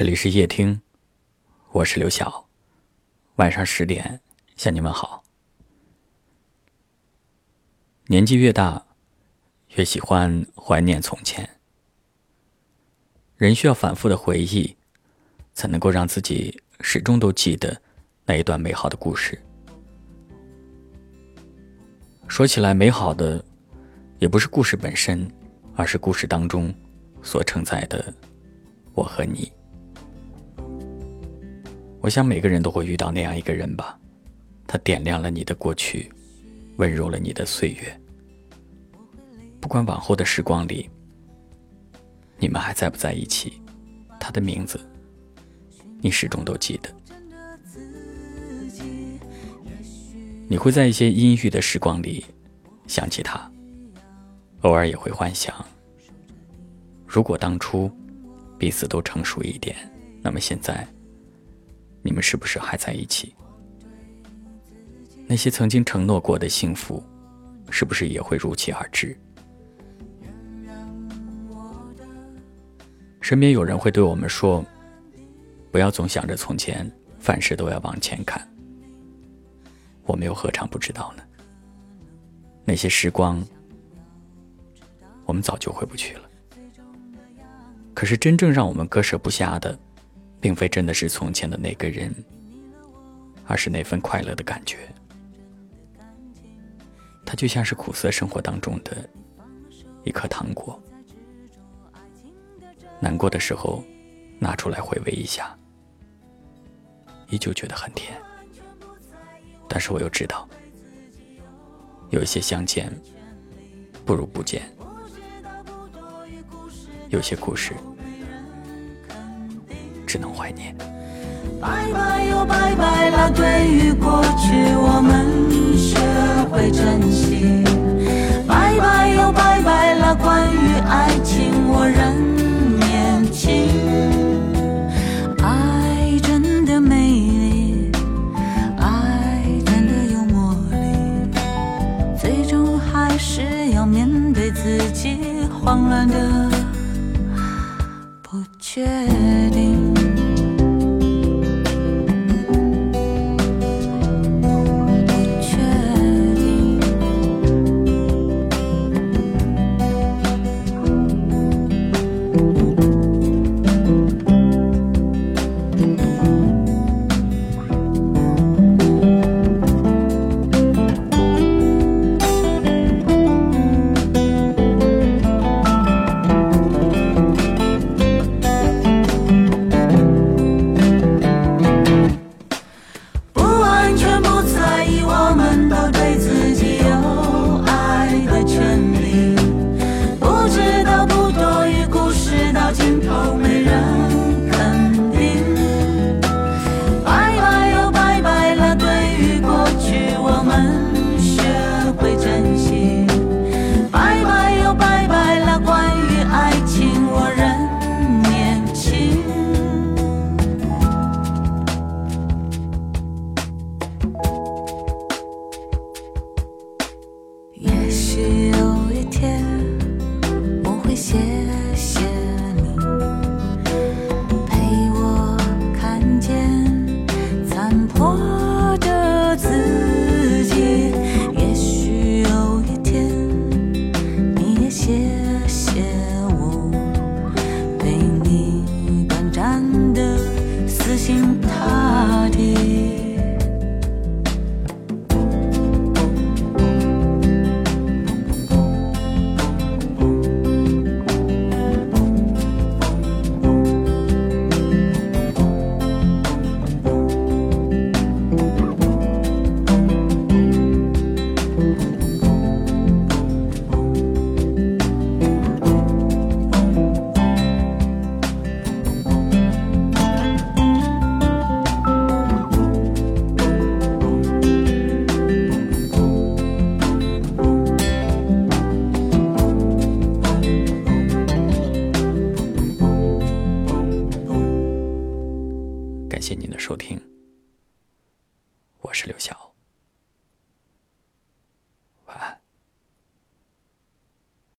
这里是夜听，我是刘晓。晚上十点向你们好。年纪越大，越喜欢怀念从前。人需要反复的回忆，才能够让自己始终都记得那一段美好的故事。说起来，美好的也不是故事本身，而是故事当中所承载的我和你。我想每个人都会遇到那样一个人吧，他点亮了你的过去，温柔了你的岁月。不管往后的时光里，你们还在不在一起，他的名字，你始终都记得。你会在一些阴郁的时光里想起他，偶尔也会幻想，如果当初彼此都成熟一点，那么现在。你们是不是还在一起？那些曾经承诺过的幸福，是不是也会如期而至？身边有人会对我们说：“不要总想着从前，凡事都要往前看。”我们又何尝不知道呢？那些时光，我们早就回不去了。可是真正让我们割舍不下的。并非真的是从前的那个人，而是那份快乐的感觉。它就像是苦涩生活当中的一颗糖果，难过的时候拿出来回味一下，依旧觉得很甜。但是我又知道，有一些相见不如不见，有些故事。只能怀念。拜拜又拜拜了，对于过去我们学会珍惜。拜拜又拜拜了，关于爱情我仍年轻。爱真的美丽，爱真的有魔力，最终还是要面对自己慌乱的不确。会写。感谢您的收听，我是刘晓。